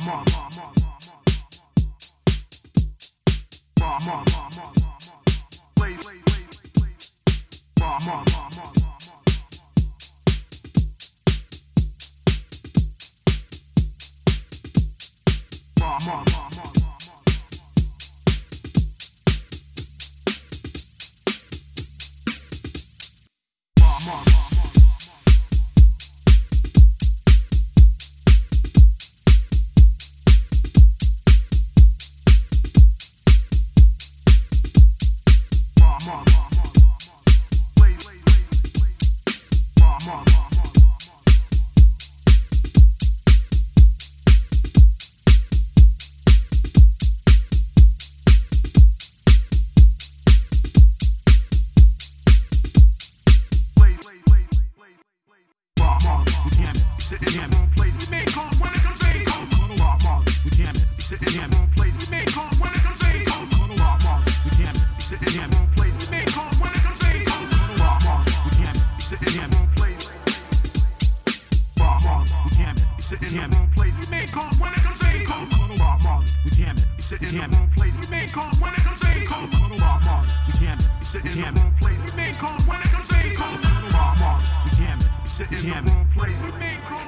Mama. mother. sit in the wrong place. We made cold when it comes in cold. Raw mark. You damn it. You sit in the wrong place. We made cold when it comes in cold. Raw mark. You damn it. You sit in the wrong place. You man cold.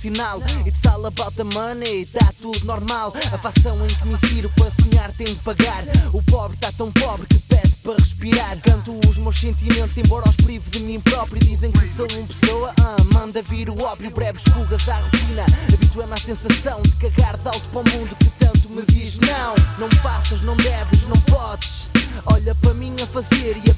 racional. It's all about the money, tá tudo normal. A fação em que me insiro para sonhar tem de pagar. O pobre tá tão pobre que pede para respirar. Canto os meus sentimentos embora os prive de mim próprio. Dizem que sou uma pessoa, ah, manda vir o óbvio. Breves fugas à rotina, habitué-me à sensação De cagar de alto para o mundo que tanto me diz Não, não passas, não deves, não podes. Olha para mim a fazer e a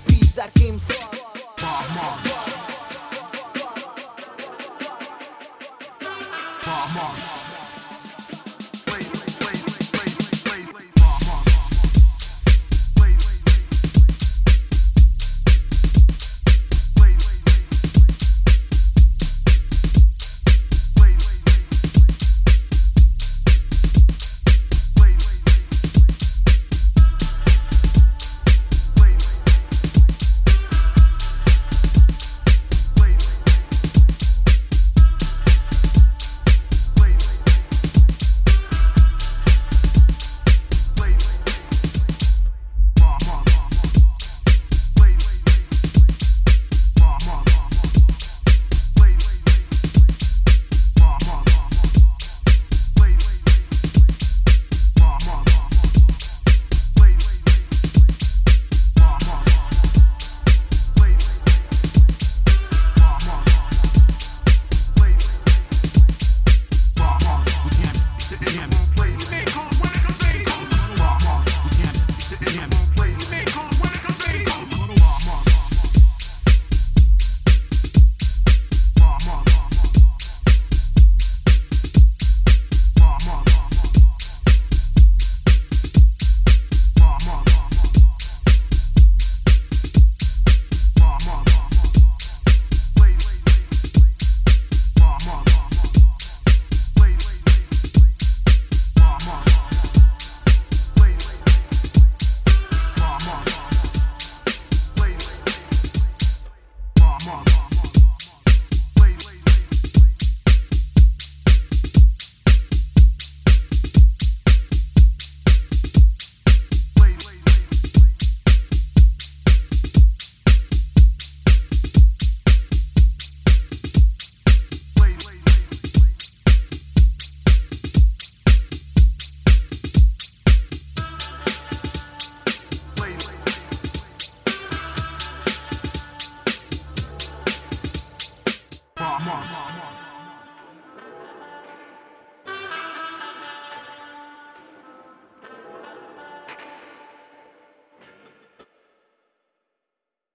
mama.